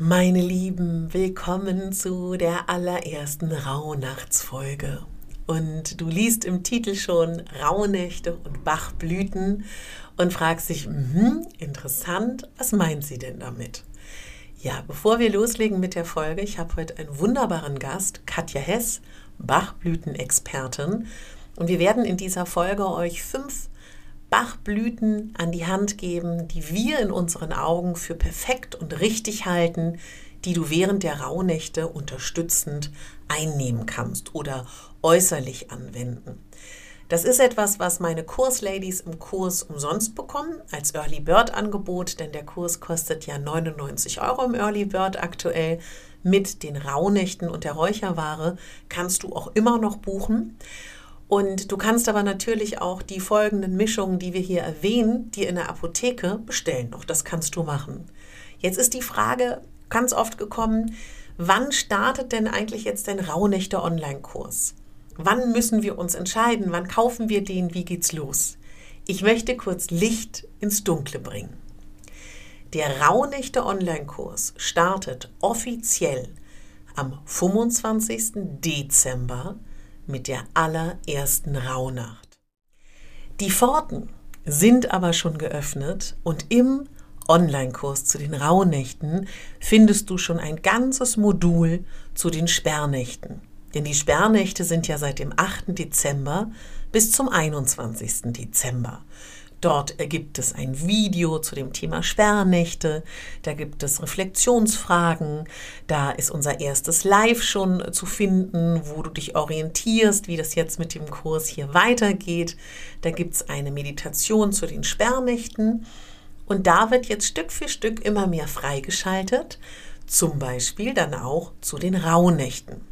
Meine Lieben, willkommen zu der allerersten Rauhnachtsfolge. Und du liest im Titel schon Rauhnächte und Bachblüten und fragst dich, mh, interessant, was meint sie denn damit? Ja, bevor wir loslegen mit der Folge, ich habe heute einen wunderbaren Gast, Katja Hess, Bachblütenexpertin. Und wir werden in dieser Folge euch fünf Bachblüten an die Hand geben, die wir in unseren Augen für perfekt und richtig halten, die du während der Rauhnächte unterstützend einnehmen kannst oder äußerlich anwenden. Das ist etwas, was meine Kursladies im Kurs umsonst bekommen, als Early Bird Angebot, denn der Kurs kostet ja 99 Euro im Early Bird aktuell. Mit den Rauhnächten und der Räucherware kannst du auch immer noch buchen. Und du kannst aber natürlich auch die folgenden Mischungen, die wir hier erwähnen, dir in der Apotheke bestellen. Auch das kannst du machen. Jetzt ist die Frage ganz oft gekommen, wann startet denn eigentlich jetzt dein Rauhnächte Online-Kurs? Wann müssen wir uns entscheiden? Wann kaufen wir den? Wie geht's los? Ich möchte kurz Licht ins Dunkle bringen. Der Rauhnächte Online-Kurs startet offiziell am 25. Dezember mit der allerersten Rauhnacht. Die Pforten sind aber schon geöffnet und im Online-Kurs zu den Rauhnächten findest du schon ein ganzes Modul zu den Sperrnächten. Denn die Sperrnächte sind ja seit dem 8. Dezember bis zum 21. Dezember. Dort gibt es ein Video zu dem Thema Sperrnächte, da gibt es Reflexionsfragen, da ist unser erstes Live schon zu finden, wo du dich orientierst, wie das jetzt mit dem Kurs hier weitergeht. Da gibt es eine Meditation zu den Sperrnächten und da wird jetzt Stück für Stück immer mehr freigeschaltet, zum Beispiel dann auch zu den Rauhnächten.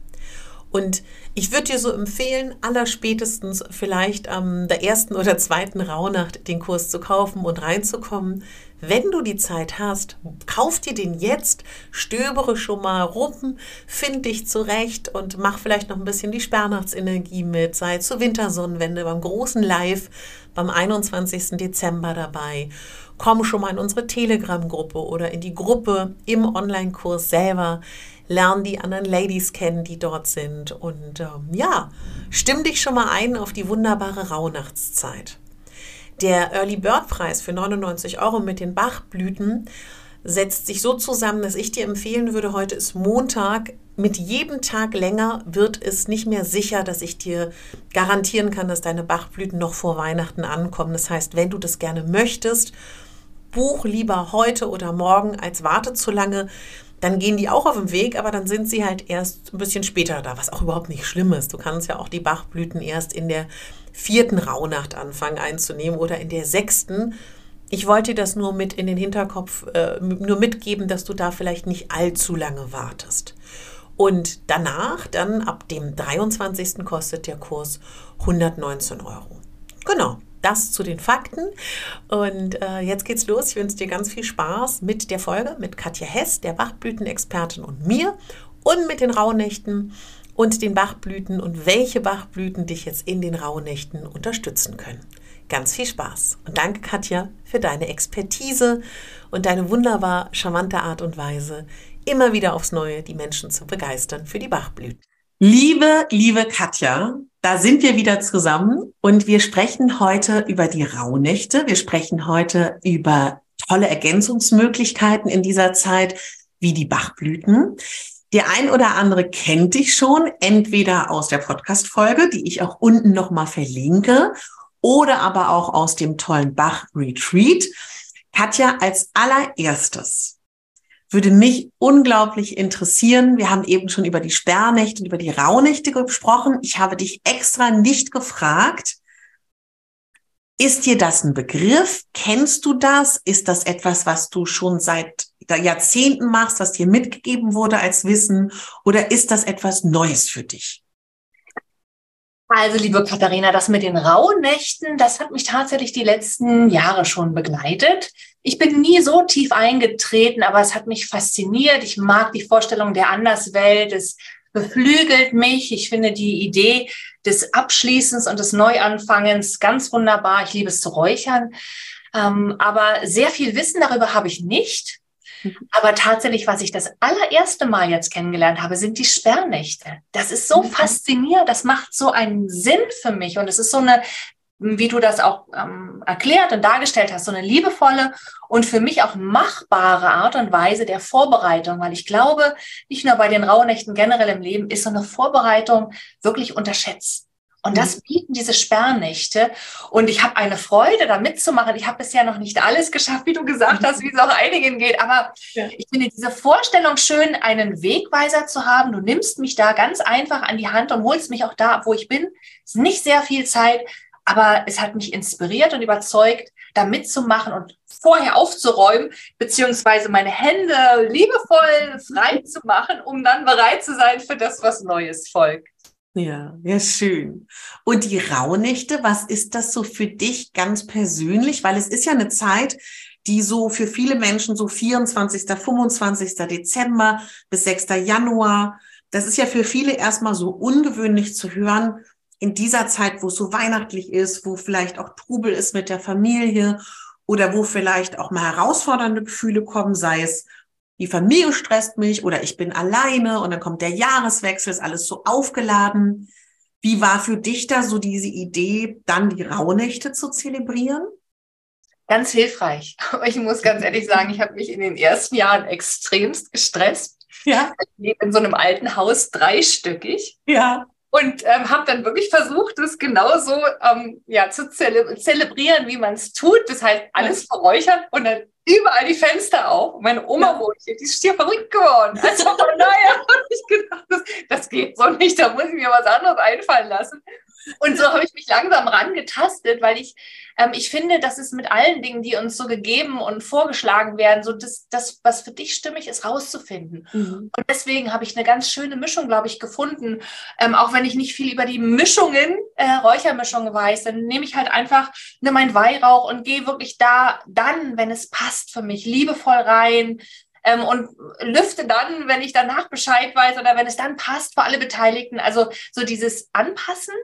Und ich würde dir so empfehlen, allerspätestens vielleicht am der ersten oder zweiten Rauhnacht den Kurs zu kaufen und reinzukommen. Wenn du die Zeit hast, kauf dir den jetzt, stöbere schon mal rum, find dich zurecht und mach vielleicht noch ein bisschen die Sperrnachtsenergie mit. Sei zur Wintersonnenwende beim großen Live beim 21. Dezember dabei. Komm schon mal in unsere Telegram-Gruppe oder in die Gruppe im Online-Kurs selber lern die anderen Ladies kennen, die dort sind. Und ähm, ja, stimm dich schon mal ein auf die wunderbare Rauhnachtszeit. Der Early Bird Preis für 99 Euro mit den Bachblüten setzt sich so zusammen, dass ich dir empfehlen würde, heute ist Montag. Mit jedem Tag länger wird es nicht mehr sicher, dass ich dir garantieren kann, dass deine Bachblüten noch vor Weihnachten ankommen. Das heißt, wenn du das gerne möchtest, buch lieber heute oder morgen, als warte zu lange dann gehen die auch auf den Weg, aber dann sind sie halt erst ein bisschen später da, was auch überhaupt nicht schlimm ist. Du kannst ja auch die Bachblüten erst in der vierten Rauhnacht anfangen einzunehmen oder in der sechsten. Ich wollte das nur mit in den Hinterkopf, äh, nur mitgeben, dass du da vielleicht nicht allzu lange wartest. Und danach, dann ab dem 23. kostet der Kurs 119 Euro. Genau das zu den Fakten. Und äh, jetzt geht's los. Ich wünsche dir ganz viel Spaß mit der Folge mit Katja Hess, der Bachblütenexpertin und mir und mit den Rauhnächten und den Bachblüten und welche Bachblüten dich jetzt in den Rauhnächten unterstützen können. Ganz viel Spaß und danke Katja für deine Expertise und deine wunderbar charmante Art und Weise, immer wieder aufs Neue die Menschen zu begeistern für die Bachblüten. Liebe, liebe Katja, da sind wir wieder zusammen und wir sprechen heute über die Rauhnächte. Wir sprechen heute über tolle Ergänzungsmöglichkeiten in dieser Zeit, wie die Bachblüten. Der ein oder andere kennt dich schon, entweder aus der Podcast-Folge, die ich auch unten nochmal verlinke, oder aber auch aus dem tollen Bach-Retreat. Katja, als allererstes würde mich unglaublich interessieren. Wir haben eben schon über die Sperrnächte und über die Rauhnächte gesprochen. Ich habe dich extra nicht gefragt, Ist dir das ein Begriff? Kennst du das? Ist das etwas, was du schon seit Jahrzehnten machst, was dir mitgegeben wurde als Wissen? Oder ist das etwas Neues für dich? Also, liebe Katharina, das mit den Rauhnächten, das hat mich tatsächlich die letzten Jahre schon begleitet. Ich bin nie so tief eingetreten, aber es hat mich fasziniert. Ich mag die Vorstellung der Anderswelt. Es beflügelt mich. Ich finde die Idee des Abschließens und des Neuanfangens ganz wunderbar. Ich liebe es zu räuchern. Ähm, aber sehr viel Wissen darüber habe ich nicht. Mhm. Aber tatsächlich, was ich das allererste Mal jetzt kennengelernt habe, sind die Sperrnächte. Das ist so mhm. faszinierend, das macht so einen Sinn für mich und es ist so eine wie du das auch ähm, erklärt und dargestellt hast, so eine liebevolle und für mich auch machbare Art und Weise der Vorbereitung, weil ich glaube, nicht nur bei den Rauhnächten generell im Leben ist so eine Vorbereitung wirklich unterschätzt. Und das mhm. bieten diese Sperrnächte. Und ich habe eine Freude, da mitzumachen. Ich habe bisher noch nicht alles geschafft, wie du gesagt hast, wie es auch einigen geht. Aber ja. ich finde diese Vorstellung schön, einen Wegweiser zu haben. Du nimmst mich da ganz einfach an die Hand und holst mich auch da ab, wo ich bin. Es ist nicht sehr viel Zeit, aber es hat mich inspiriert und überzeugt, da mitzumachen und vorher aufzuräumen, beziehungsweise meine Hände liebevoll frei zu machen, um dann bereit zu sein für das, was Neues folgt. Ja, ja, schön. Und die Rauhnächte, was ist das so für dich ganz persönlich? Weil es ist ja eine Zeit, die so für viele Menschen so 24., 25. Dezember bis 6. Januar, das ist ja für viele erstmal so ungewöhnlich zu hören, in dieser Zeit, wo es so weihnachtlich ist, wo vielleicht auch Trubel ist mit der Familie oder wo vielleicht auch mal herausfordernde Gefühle kommen, sei es die Familie stresst mich oder ich bin alleine und dann kommt der Jahreswechsel, ist alles so aufgeladen. Wie war für dich da so diese Idee, dann die Rauhnächte zu zelebrieren? Ganz hilfreich. Ich muss ganz ehrlich sagen, ich habe mich in den ersten Jahren extremst gestresst. Ja. Ich lebe in so einem alten Haus dreistöckig. Ja und ähm, habe dann wirklich versucht, das genauso ähm, ja, zu zele zelebrieren, wie man es tut. Das heißt, alles verräuchern und dann überall die Fenster auf. Und meine Oma ja. wohnt hier, die ist hier verrückt geworden. Also von daher habe ich gedacht, das, das geht so nicht, da muss ich mir was anderes einfallen lassen. Und so habe ich mich langsam rangetastet, weil ich, ähm, ich finde, das ist mit allen Dingen, die uns so gegeben und vorgeschlagen werden, so das, das was für dich stimmig ist, rauszufinden. Mhm. Und deswegen habe ich eine ganz schöne Mischung, glaube ich, gefunden. Ähm, auch wenn ich nicht viel über die Mischungen, äh, Räuchermischungen weiß, dann nehme ich halt einfach ne, mein Weihrauch und gehe wirklich da dann, wenn es passt für mich, liebevoll rein, ähm, und lüfte dann, wenn ich danach Bescheid weiß oder wenn es dann passt für alle Beteiligten. Also so dieses Anpassen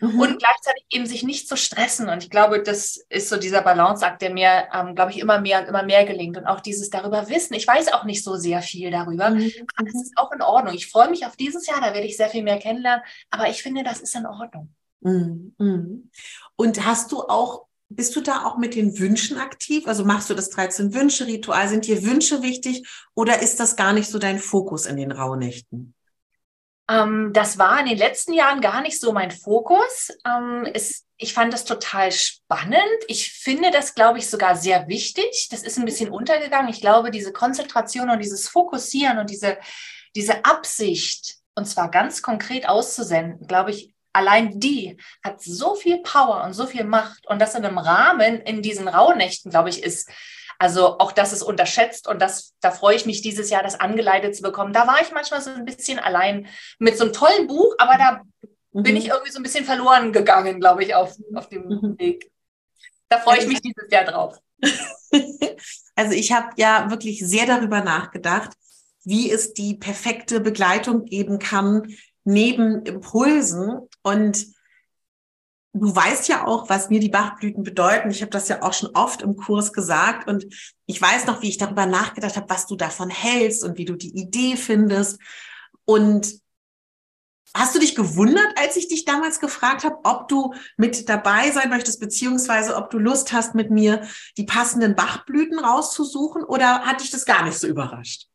mhm. und gleichzeitig eben sich nicht zu stressen. Und ich glaube, das ist so dieser Balanceakt, der mir, ähm, glaube ich, immer mehr und immer mehr gelingt. Und auch dieses darüber wissen. Ich weiß auch nicht so sehr viel darüber. Mhm. Das ist auch in Ordnung. Ich freue mich auf dieses Jahr, da werde ich sehr viel mehr kennenlernen. Aber ich finde, das ist in Ordnung. Mhm. mhm. Und hast du auch bist du da auch mit den Wünschen aktiv? Also machst du das 13-Wünsche-Ritual? Sind dir Wünsche wichtig oder ist das gar nicht so dein Fokus in den Rauhnächten? Ähm, das war in den letzten Jahren gar nicht so mein Fokus. Ähm, es, ich fand das total spannend. Ich finde das, glaube ich, sogar sehr wichtig. Das ist ein bisschen untergegangen. Ich glaube, diese Konzentration und dieses Fokussieren und diese, diese Absicht, und zwar ganz konkret auszusenden, glaube ich, allein die hat so viel Power und so viel Macht. Und das in einem Rahmen in diesen Rauhnächten, glaube ich, ist also auch das ist unterschätzt und das, da freue ich mich dieses Jahr, das angeleitet zu bekommen. Da war ich manchmal so ein bisschen allein mit so einem tollen Buch, aber da mhm. bin ich irgendwie so ein bisschen verloren gegangen, glaube ich, auf, auf dem mhm. Weg. Da freue ich mich dieses Jahr drauf. Also ich habe ja wirklich sehr darüber nachgedacht, wie es die perfekte Begleitung geben kann neben Impulsen und Du weißt ja auch, was mir die Bachblüten bedeuten. Ich habe das ja auch schon oft im Kurs gesagt und ich weiß noch, wie ich darüber nachgedacht habe, was du davon hältst und wie du die Idee findest. Und hast du dich gewundert, als ich dich damals gefragt habe, ob du mit dabei sein möchtest, beziehungsweise ob du Lust hast, mit mir die passenden Bachblüten rauszusuchen oder hat dich das gar nicht so überrascht?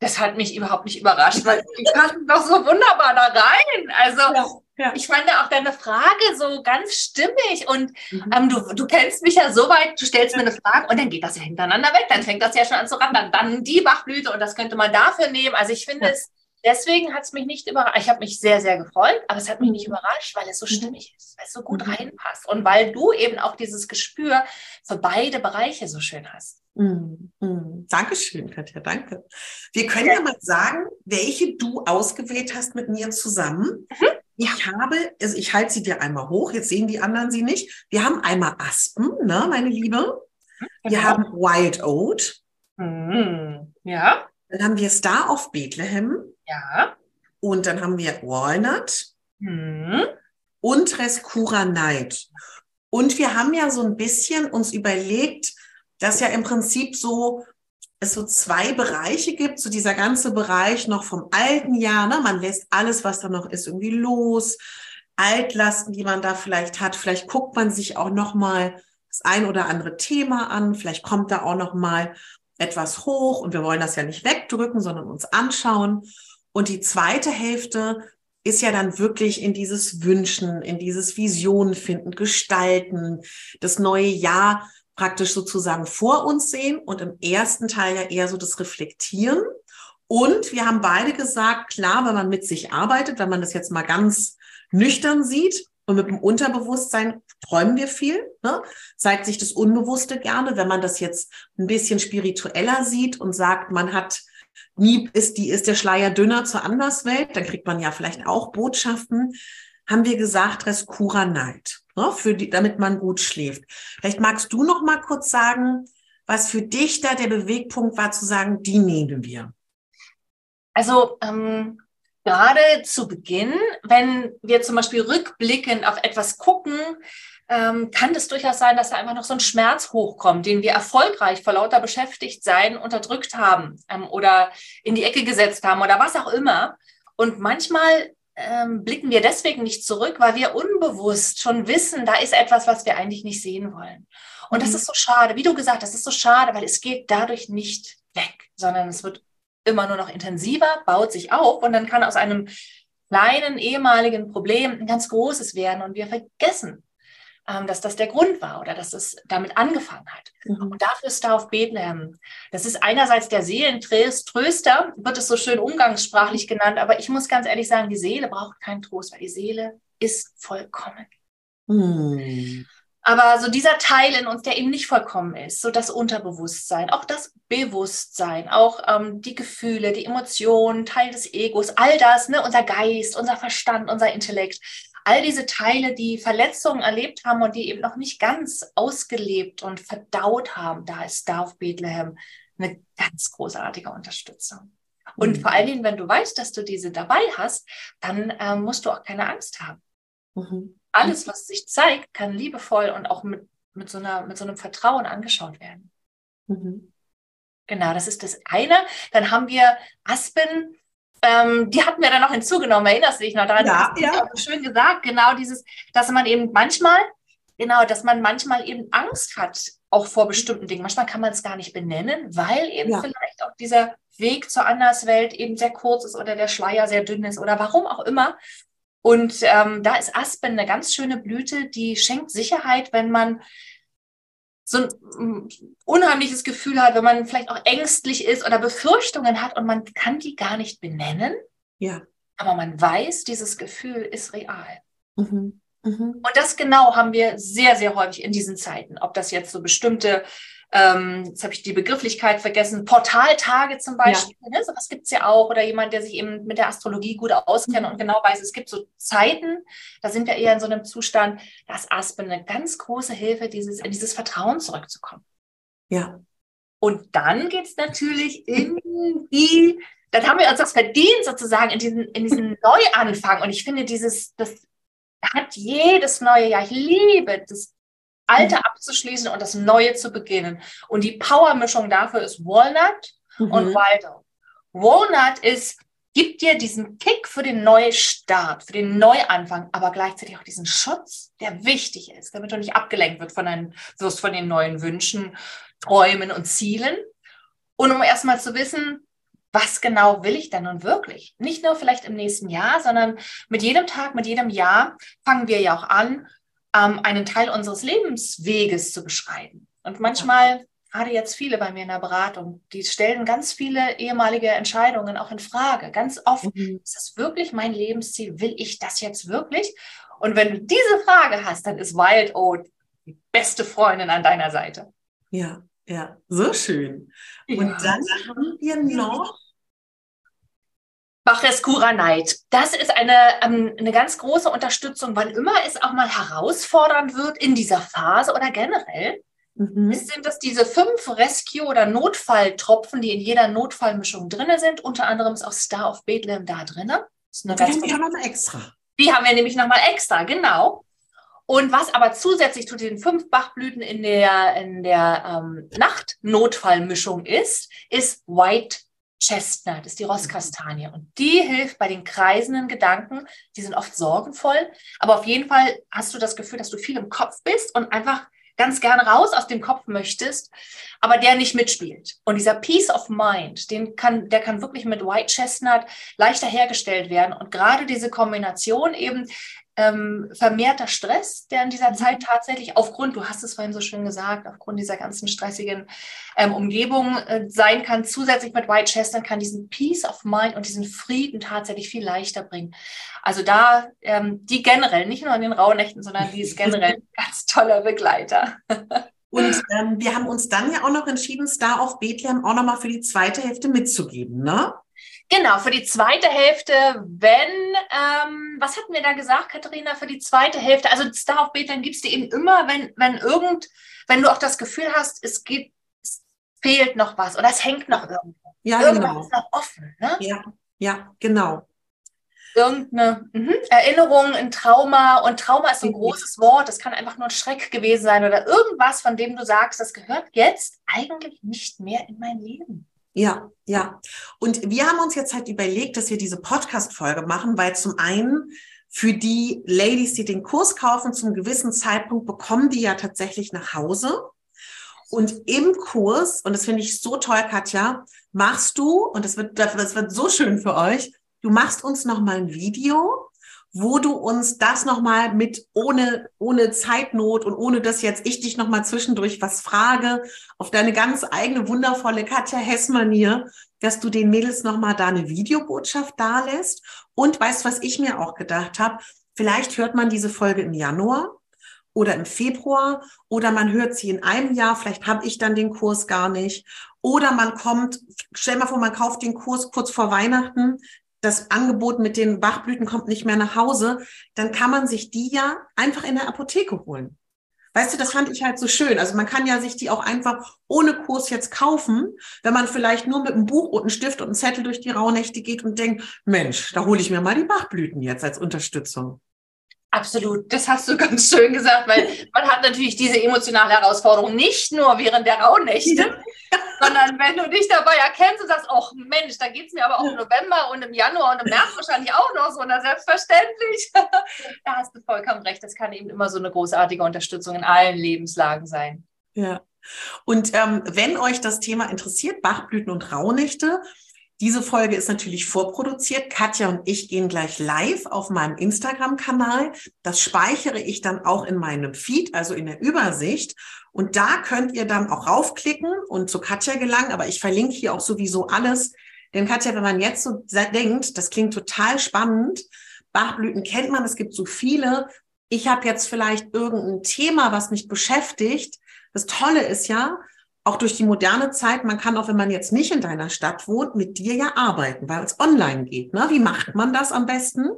Das hat mich überhaupt nicht überrascht, weil die passen doch so wunderbar da rein. Also ja. Ja. Ich fand auch deine Frage so ganz stimmig und mhm. ähm, du, du kennst mich ja so weit, du stellst mir eine Frage und dann geht das ja hintereinander weg, dann fängt das ja schon an zu rattern, dann die Bachblüte und das könnte man dafür nehmen. Also ich finde ja. es deswegen hat es mich nicht überrascht. Ich habe mich sehr, sehr gefreut, aber es hat mich nicht überrascht, weil es so stimmig ist, weil es so gut reinpasst und weil du eben auch dieses Gespür für beide Bereiche so schön hast. Mm, mm. Dankeschön, Katja, danke. Wir können ja. ja mal sagen, welche du ausgewählt hast mit mir zusammen. Mhm. Ich habe, also ich halte sie dir einmal hoch, jetzt sehen die anderen sie nicht. Wir haben einmal Aspen, ne, meine Liebe. Wir genau. haben Wild Oat. Mhm. Ja. Dann haben wir Star of Bethlehem. Ja. Und dann haben wir Walnut. Mhm. Und Rescura Night. Und wir haben ja so ein bisschen uns überlegt, dass ja im Prinzip so es so zwei Bereiche gibt, so dieser ganze Bereich noch vom alten Jahr, ne? man lässt alles, was da noch ist, irgendwie los, Altlasten, die man da vielleicht hat, vielleicht guckt man sich auch noch mal das ein oder andere Thema an, vielleicht kommt da auch noch mal etwas hoch und wir wollen das ja nicht wegdrücken, sondern uns anschauen. Und die zweite Hälfte ist ja dann wirklich in dieses Wünschen, in dieses Visionen finden, gestalten, das neue Jahr praktisch sozusagen vor uns sehen und im ersten Teil ja eher so das Reflektieren. Und wir haben beide gesagt, klar, wenn man mit sich arbeitet, wenn man das jetzt mal ganz nüchtern sieht und mit dem Unterbewusstsein träumen wir viel, ne? zeigt sich das Unbewusste gerne. Wenn man das jetzt ein bisschen spiritueller sieht und sagt, man hat nie ist die ist der Schleier dünner zur Anderswelt, dann kriegt man ja vielleicht auch Botschaften. Haben wir gesagt, Rescura Night ne, für die, damit man gut schläft. Vielleicht magst du noch mal kurz sagen, was für dich da der Bewegpunkt war, zu sagen, die nehmen wir. Also ähm, gerade zu Beginn, wenn wir zum Beispiel rückblickend auf etwas gucken, ähm, kann es durchaus sein, dass da einfach noch so ein Schmerz hochkommt, den wir erfolgreich vor lauter Beschäftigtsein unterdrückt haben ähm, oder in die Ecke gesetzt haben oder was auch immer. Und manchmal ähm, blicken wir deswegen nicht zurück, weil wir unbewusst schon wissen, da ist etwas, was wir eigentlich nicht sehen wollen. Und mhm. das ist so schade. Wie du gesagt hast, das ist so schade, weil es geht dadurch nicht weg, sondern es wird immer nur noch intensiver, baut sich auf und dann kann aus einem kleinen ehemaligen Problem ein ganz großes werden und wir vergessen, dass das der Grund war oder dass es damit angefangen hat. Mhm. Und dafür ist da auf Bethlehem. Das ist einerseits der Seelentröster, wird es so schön umgangssprachlich genannt, aber ich muss ganz ehrlich sagen, die Seele braucht keinen Trost, weil die Seele ist vollkommen. Mhm. Aber so dieser Teil in uns, der eben nicht vollkommen ist, so das Unterbewusstsein, auch das Bewusstsein, auch ähm, die Gefühle, die Emotionen, Teil des Egos, all das, ne, unser Geist, unser Verstand, unser Intellekt, all diese Teile, die Verletzungen erlebt haben und die eben noch nicht ganz ausgelebt und verdaut haben, da ist da auf Bethlehem eine ganz großartige Unterstützung. Und mhm. vor allen Dingen, wenn du weißt, dass du diese dabei hast, dann äh, musst du auch keine Angst haben. Mhm. Alles, was sich zeigt, kann liebevoll und auch mit, mit, so, einer, mit so einem Vertrauen angeschaut werden. Mhm. Genau, das ist das eine. Dann haben wir Aspen, ähm, die hatten wir dann noch hinzugenommen, erinnerst du dich noch daran? Ja, das ja. schön gesagt, genau dieses, dass man eben manchmal, genau, dass man manchmal eben Angst hat, auch vor bestimmten Dingen. Manchmal kann man es gar nicht benennen, weil eben ja. vielleicht auch dieser Weg zur Anderswelt eben sehr kurz ist oder der Schleier sehr dünn ist oder warum auch immer. Und ähm, da ist Aspen eine ganz schöne Blüte, die schenkt Sicherheit, wenn man so ein mm, unheimliches Gefühl hat, wenn man vielleicht auch ängstlich ist oder Befürchtungen hat und man kann die gar nicht benennen. Ja. Aber man weiß, dieses Gefühl ist real. Mhm. Mhm. Und das genau haben wir sehr, sehr häufig in diesen Zeiten. Ob das jetzt so bestimmte ähm, jetzt habe ich die Begrifflichkeit vergessen, Portaltage zum Beispiel, ja. ne? sowas gibt es ja auch, oder jemand, der sich eben mit der Astrologie gut auskennt mhm. und genau weiß, es gibt so Zeiten, da sind wir eher in so einem Zustand, dass Aspen eine ganz große Hilfe, dieses, in dieses Vertrauen zurückzukommen. Ja. Und dann geht es natürlich in die, dann haben wir uns das verdient, sozusagen, in diesen, in diesen Neuanfang. Und ich finde, dieses, das hat jedes neue Jahr, ich liebe das Alte abzuschließen und das Neue zu beginnen. Und die Powermischung dafür ist Walnut mhm. und Wild Walnut ist, gibt dir diesen Kick für den Neustart, für den Neuanfang, aber gleichzeitig auch diesen Schutz, der wichtig ist, damit du nicht abgelenkt wird von deinen, wirst von den neuen Wünschen, Träumen und Zielen. Und um erstmal zu wissen, was genau will ich denn nun wirklich? Nicht nur vielleicht im nächsten Jahr, sondern mit jedem Tag, mit jedem Jahr fangen wir ja auch an, ähm, einen Teil unseres Lebensweges zu beschreiben. Und manchmal gerade jetzt viele bei mir in der Beratung, die stellen ganz viele ehemalige Entscheidungen auch in Frage. Ganz oft, mhm. ist das wirklich mein Lebensziel? Will ich das jetzt wirklich? Und wenn du diese Frage hast, dann ist Wild Oat die beste Freundin an deiner Seite. Ja, ja, so schön. Ja. Und dann haben wir noch Bachrescura Night. Das ist eine, ähm, eine ganz große Unterstützung, wann immer es auch mal herausfordernd wird in dieser Phase oder generell. Mhm. Sind das diese fünf Rescue- oder Notfalltropfen, die in jeder Notfallmischung drin sind? Unter anderem ist auch Star of Bethlehem da drin. Die haben wir nochmal extra. Die haben wir nämlich nochmal extra, genau. Und was aber zusätzlich zu den fünf Bachblüten in der, in der ähm, Nachtnotfallmischung ist, ist White Chestnut ist die Rosskastanie und die hilft bei den kreisenden Gedanken. Die sind oft sorgenvoll, aber auf jeden Fall hast du das Gefühl, dass du viel im Kopf bist und einfach ganz gerne raus aus dem Kopf möchtest, aber der nicht mitspielt. Und dieser Peace of Mind, den kann, der kann wirklich mit White Chestnut leichter hergestellt werden. Und gerade diese Kombination eben ähm, vermehrter Stress, der in dieser mhm. Zeit tatsächlich aufgrund, du hast es vorhin so schön gesagt, aufgrund dieser ganzen stressigen ähm, Umgebung äh, sein kann. Zusätzlich mit White Chestnut kann diesen Peace of Mind und diesen Frieden tatsächlich viel leichter bringen. Also da, ähm, die generell, nicht nur in den Rauhnächten, sondern die ist generell ein ganz toller Begleiter. Und ähm, wir haben uns dann ja auch noch entschieden, Star of Bethlehem auch nochmal für die zweite Hälfte mitzugeben, ne? Genau, für die zweite Hälfte, wenn, ähm, was hatten wir da gesagt, Katharina, für die zweite Hälfte, also Star of Bethlehem gibst du eben immer, wenn, wenn irgend, wenn du auch das Gefühl hast, es gibt, es fehlt noch was oder es hängt noch irgendwo. Ja, Irgendwas genau. ist noch offen, ne? Ja, ja, genau. Irgendeine mh, Erinnerung, ein Trauma und Trauma ist ein mhm. großes Wort, das kann einfach nur ein Schreck gewesen sein oder irgendwas, von dem du sagst, das gehört jetzt eigentlich nicht mehr in mein Leben. Ja, ja. Und wir haben uns jetzt halt überlegt, dass wir diese Podcast-Folge machen, weil zum einen für die Ladies, die den Kurs kaufen, zum gewissen Zeitpunkt bekommen die ja tatsächlich nach Hause. Und im Kurs, und das finde ich so toll, Katja, machst du, und das wird, das wird so schön für euch, du machst uns nochmal ein Video, wo du uns das nochmal mit ohne, ohne Zeitnot und ohne dass jetzt ich dich nochmal zwischendurch was frage, auf deine ganz eigene wundervolle Katja Hess-Manier, dass du den Mädels nochmal da eine Videobotschaft da lässt. Und weißt, was ich mir auch gedacht habe? Vielleicht hört man diese Folge im Januar oder im Februar oder man hört sie in einem Jahr, vielleicht habe ich dann den Kurs gar nicht. Oder man kommt, stell mal vor, man kauft den Kurs kurz vor Weihnachten, das Angebot mit den Bachblüten kommt nicht mehr nach Hause, dann kann man sich die ja einfach in der Apotheke holen. Weißt du, das fand ich halt so schön. Also man kann ja sich die auch einfach ohne Kurs jetzt kaufen, wenn man vielleicht nur mit einem Buch und einem Stift und einem Zettel durch die Rauhnächte geht und denkt, Mensch, da hole ich mir mal die Bachblüten jetzt als Unterstützung. Absolut, das hast du ganz schön gesagt, weil man hat natürlich diese emotionale Herausforderung nicht nur während der Rauhnächte, sondern wenn du dich dabei erkennst und sagst, ach Mensch, da geht es mir aber auch im November und im Januar und im März wahrscheinlich auch noch so, na selbstverständlich. da hast du vollkommen recht, das kann eben immer so eine großartige Unterstützung in allen Lebenslagen sein. Ja. Und ähm, wenn euch das Thema interessiert, Bachblüten und Rauhnächte, diese Folge ist natürlich vorproduziert. Katja und ich gehen gleich live auf meinem Instagram-Kanal. Das speichere ich dann auch in meinem Feed, also in der Übersicht. Und da könnt ihr dann auch raufklicken und zu Katja gelangen. Aber ich verlinke hier auch sowieso alles. Denn Katja, wenn man jetzt so denkt, das klingt total spannend. Bachblüten kennt man, es gibt so viele. Ich habe jetzt vielleicht irgendein Thema, was mich beschäftigt. Das Tolle ist ja, auch durch die moderne Zeit, man kann auch, wenn man jetzt nicht in deiner Stadt wohnt, mit dir ja arbeiten, weil es online geht. Ne? Wie macht man das am besten?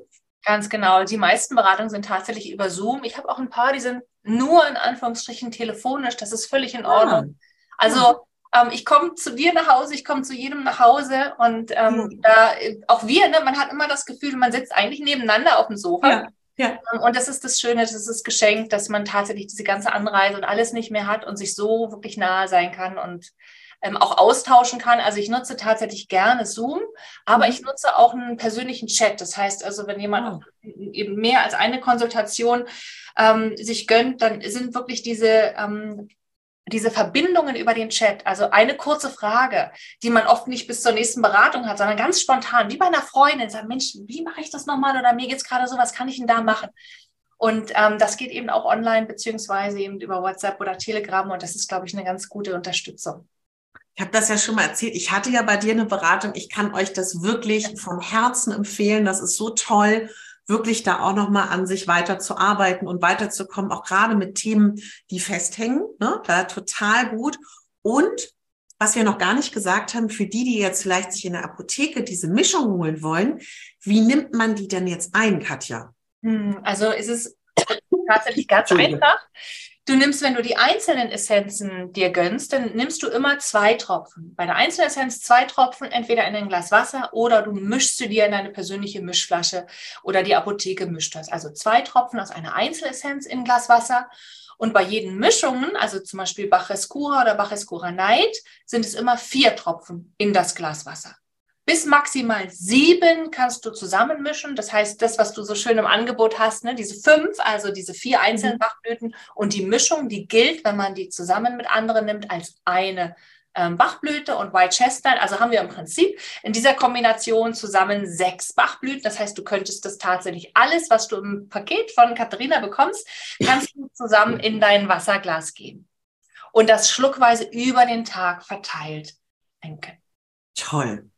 Ganz genau. Die meisten Beratungen sind tatsächlich über Zoom. Ich habe auch ein paar, die sind nur in Anführungsstrichen telefonisch. Das ist völlig in Ordnung. Ah. Also ähm, ich komme zu dir nach Hause, ich komme zu jedem nach Hause und ähm, da, auch wir, ne, man hat immer das Gefühl, man sitzt eigentlich nebeneinander auf dem Sofa. Ja. Ja. Ähm, und das ist das Schöne, das ist das Geschenk, dass man tatsächlich diese ganze Anreise und alles nicht mehr hat und sich so wirklich nahe sein kann und ähm, auch austauschen kann. Also ich nutze tatsächlich gerne Zoom, aber mhm. ich nutze auch einen persönlichen Chat. Das heißt also, wenn jemand oh. eben mehr als eine Konsultation ähm, sich gönnt, dann sind wirklich diese ähm, diese Verbindungen über den Chat, also eine kurze Frage, die man oft nicht bis zur nächsten Beratung hat, sondern ganz spontan, wie bei einer Freundin, sagt, Mensch, wie mache ich das nochmal oder mir geht es gerade so, was kann ich denn da machen? Und ähm, das geht eben auch online, beziehungsweise eben über WhatsApp oder Telegram. Und das ist, glaube ich, eine ganz gute Unterstützung. Ich habe das ja schon mal erzählt. Ich hatte ja bei dir eine Beratung. Ich kann euch das wirklich von Herzen empfehlen. Das ist so toll, wirklich da auch nochmal an sich weiterzuarbeiten und weiterzukommen, auch gerade mit Themen, die festhängen. Ne? Da total gut. Und was wir noch gar nicht gesagt haben, für die, die jetzt vielleicht sich in der Apotheke diese Mischung holen wollen, wie nimmt man die denn jetzt ein, Katja? Hm, also ist es tatsächlich ganz einfach. Du nimmst, wenn du die einzelnen Essenzen dir gönnst, dann nimmst du immer zwei Tropfen. Bei der einzelnen Essenz zwei Tropfen, entweder in ein Glas Wasser oder du mischst sie dir in eine persönliche Mischflasche oder die Apotheke mischt das. Also zwei Tropfen aus einer Einzelessenz in ein Glas Wasser und bei jeden Mischungen, also zum Beispiel Bachescura oder Bachescura Night, sind es immer vier Tropfen in das Glas Wasser. Bis maximal sieben kannst du zusammenmischen. Das heißt, das, was du so schön im Angebot hast, ne, diese fünf, also diese vier einzelnen mhm. Bachblüten und die Mischung, die gilt, wenn man die zusammen mit anderen nimmt, als eine ähm, Bachblüte und White Chestnut. Also haben wir im Prinzip in dieser Kombination zusammen sechs Bachblüten. Das heißt, du könntest das tatsächlich alles, was du im Paket von Katharina bekommst, kannst du zusammen in dein Wasserglas geben. Und das schluckweise über den Tag verteilt trinken. Toll.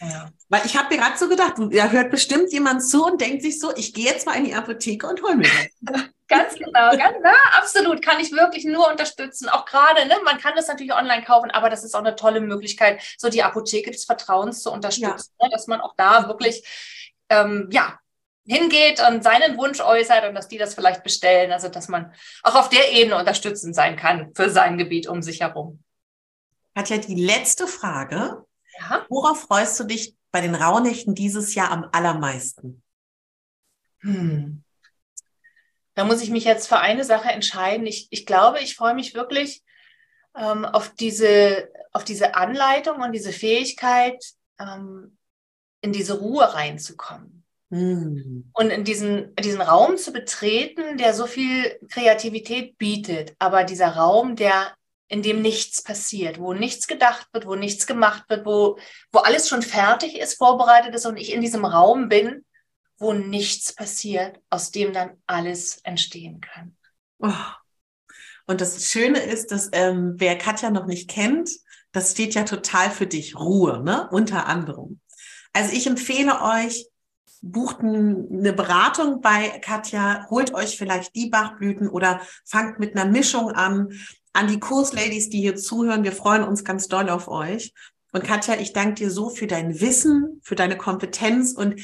Ja. Weil ich habe mir gerade so gedacht, da hört bestimmt jemand zu und denkt sich so, ich gehe jetzt mal in die Apotheke und hol mir das. ganz genau, ganz, na, absolut, kann ich wirklich nur unterstützen. Auch gerade, ne, man kann das natürlich online kaufen, aber das ist auch eine tolle Möglichkeit, so die Apotheke des Vertrauens zu unterstützen, ja. ne, dass man auch da wirklich, ähm, ja, hingeht und seinen Wunsch äußert und dass die das vielleicht bestellen. Also, dass man auch auf der Ebene unterstützend sein kann für sein Gebiet um sich herum. Hat ja die letzte Frage. Ja. Worauf freust du dich bei den Rauhnächten dieses Jahr am allermeisten? Hm. Da muss ich mich jetzt für eine Sache entscheiden. Ich, ich glaube, ich freue mich wirklich ähm, auf, diese, auf diese Anleitung und diese Fähigkeit, ähm, in diese Ruhe reinzukommen. Hm. Und in diesen, diesen Raum zu betreten, der so viel Kreativität bietet, aber dieser Raum, der in dem nichts passiert, wo nichts gedacht wird, wo nichts gemacht wird, wo, wo alles schon fertig ist, vorbereitet ist und ich in diesem Raum bin, wo nichts passiert, aus dem dann alles entstehen kann. Oh. Und das Schöne ist, dass ähm, wer Katja noch nicht kennt, das steht ja total für dich, Ruhe, ne? Unter anderem. Also ich empfehle euch, bucht eine Beratung bei Katja, holt euch vielleicht die Bachblüten oder fangt mit einer Mischung an an die Kursladies, die hier zuhören, wir freuen uns ganz doll auf euch. Und Katja, ich danke dir so für dein Wissen, für deine Kompetenz und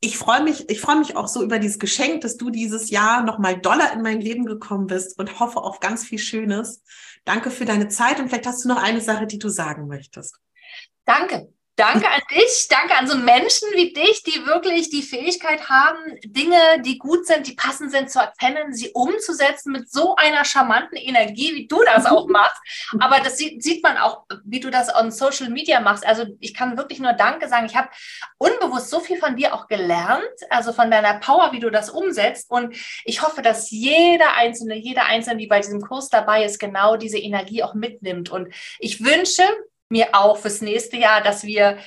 ich freue mich, ich freue mich auch so über dieses Geschenk, dass du dieses Jahr nochmal doller in mein Leben gekommen bist und hoffe auf ganz viel Schönes. Danke für deine Zeit und vielleicht hast du noch eine Sache, die du sagen möchtest. Danke. Danke an dich, danke an so Menschen wie dich, die wirklich die Fähigkeit haben, Dinge, die gut sind, die passend sind, zu erkennen, sie umzusetzen mit so einer charmanten Energie, wie du das auch machst. Aber das sieht, sieht man auch, wie du das on Social Media machst. Also ich kann wirklich nur Danke sagen. Ich habe unbewusst so viel von dir auch gelernt, also von deiner Power, wie du das umsetzt. Und ich hoffe, dass jeder Einzelne, jeder Einzelne, die bei diesem Kurs dabei ist, genau diese Energie auch mitnimmt. Und ich wünsche, mir auch fürs nächste Jahr, dass wir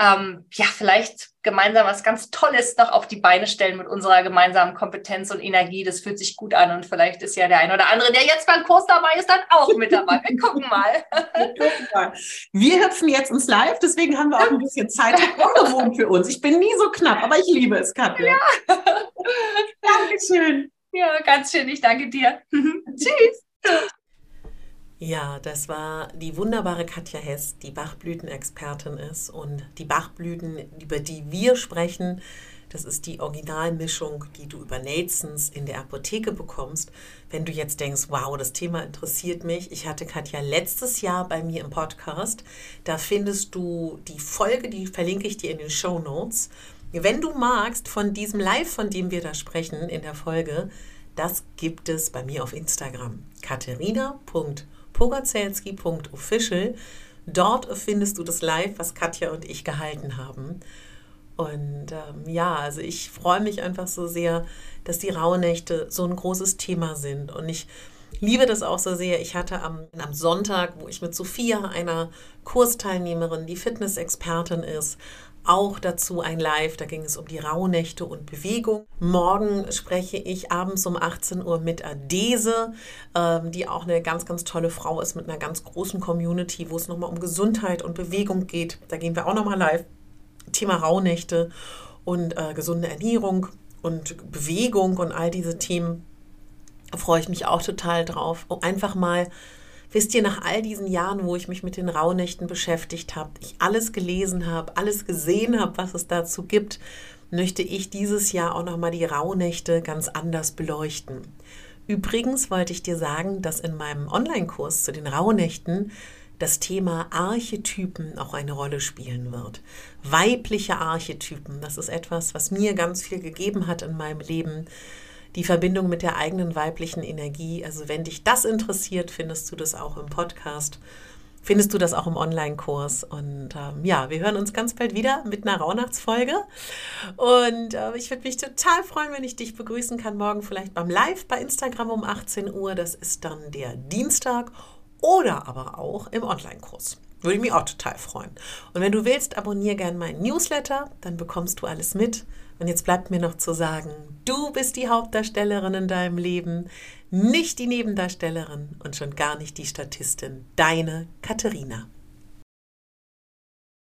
ähm, ja vielleicht gemeinsam was ganz Tolles noch auf die Beine stellen mit unserer gemeinsamen Kompetenz und Energie. Das fühlt sich gut an und vielleicht ist ja der ein oder andere, der jetzt beim Kurs dabei ist, dann auch mit dabei. Wir gucken mal. Wir, gucken mal. wir hüpfen jetzt ins Live, deswegen haben wir auch ein bisschen Zeit ungewohnt für uns. Ich bin nie so knapp, aber ich liebe es, Katja. Ja. Dankeschön. Ja, ganz schön. Ich danke dir. Tschüss. Ja, das war die wunderbare Katja Hess, die Bachblütenexpertin ist. Und die Bachblüten, über die wir sprechen, das ist die Originalmischung, die du über Natesons in der Apotheke bekommst. Wenn du jetzt denkst, wow, das Thema interessiert mich. Ich hatte Katja letztes Jahr bei mir im Podcast. Da findest du die Folge, die verlinke ich dir in den Show Notes. Wenn du magst, von diesem Live, von dem wir da sprechen in der Folge, das gibt es bei mir auf Instagram. Katharina.com pogazelski.official. Dort findest du das Live, was Katja und ich gehalten haben. Und ähm, ja, also ich freue mich einfach so sehr, dass die Rauhnächte so ein großes Thema sind. Und ich liebe das auch so sehr. Ich hatte am, am Sonntag, wo ich mit Sophia, einer Kursteilnehmerin, die Fitness-Expertin ist, auch dazu ein Live, da ging es um die Rauhnächte und Bewegung. Morgen spreche ich abends um 18 Uhr mit Adese, ähm, die auch eine ganz, ganz tolle Frau ist mit einer ganz großen Community, wo es nochmal um Gesundheit und Bewegung geht. Da gehen wir auch nochmal live. Thema Rauhnächte und äh, gesunde Ernährung und Bewegung und all diese Themen freue ich mich auch total drauf. Einfach mal Wisst ihr, nach all diesen Jahren, wo ich mich mit den Rauhnächten beschäftigt habe, ich alles gelesen habe, alles gesehen habe, was es dazu gibt, möchte ich dieses Jahr auch nochmal die Rauhnächte ganz anders beleuchten. Übrigens wollte ich dir sagen, dass in meinem Online-Kurs zu den Rauhnächten das Thema Archetypen auch eine Rolle spielen wird. Weibliche Archetypen, das ist etwas, was mir ganz viel gegeben hat in meinem Leben die Verbindung mit der eigenen weiblichen Energie. Also wenn dich das interessiert, findest du das auch im Podcast. Findest du das auch im Online-Kurs. Und ähm, ja, wir hören uns ganz bald wieder mit einer Rauhnachtsfolge. Und äh, ich würde mich total freuen, wenn ich dich begrüßen kann, morgen vielleicht beim Live bei Instagram um 18 Uhr. Das ist dann der Dienstag oder aber auch im Online-Kurs. Würde ich mich auch total freuen. Und wenn du willst, abonniere gerne meinen Newsletter, dann bekommst du alles mit. Und jetzt bleibt mir noch zu sagen, du bist die Hauptdarstellerin in deinem Leben, nicht die Nebendarstellerin und schon gar nicht die Statistin. Deine Katharina.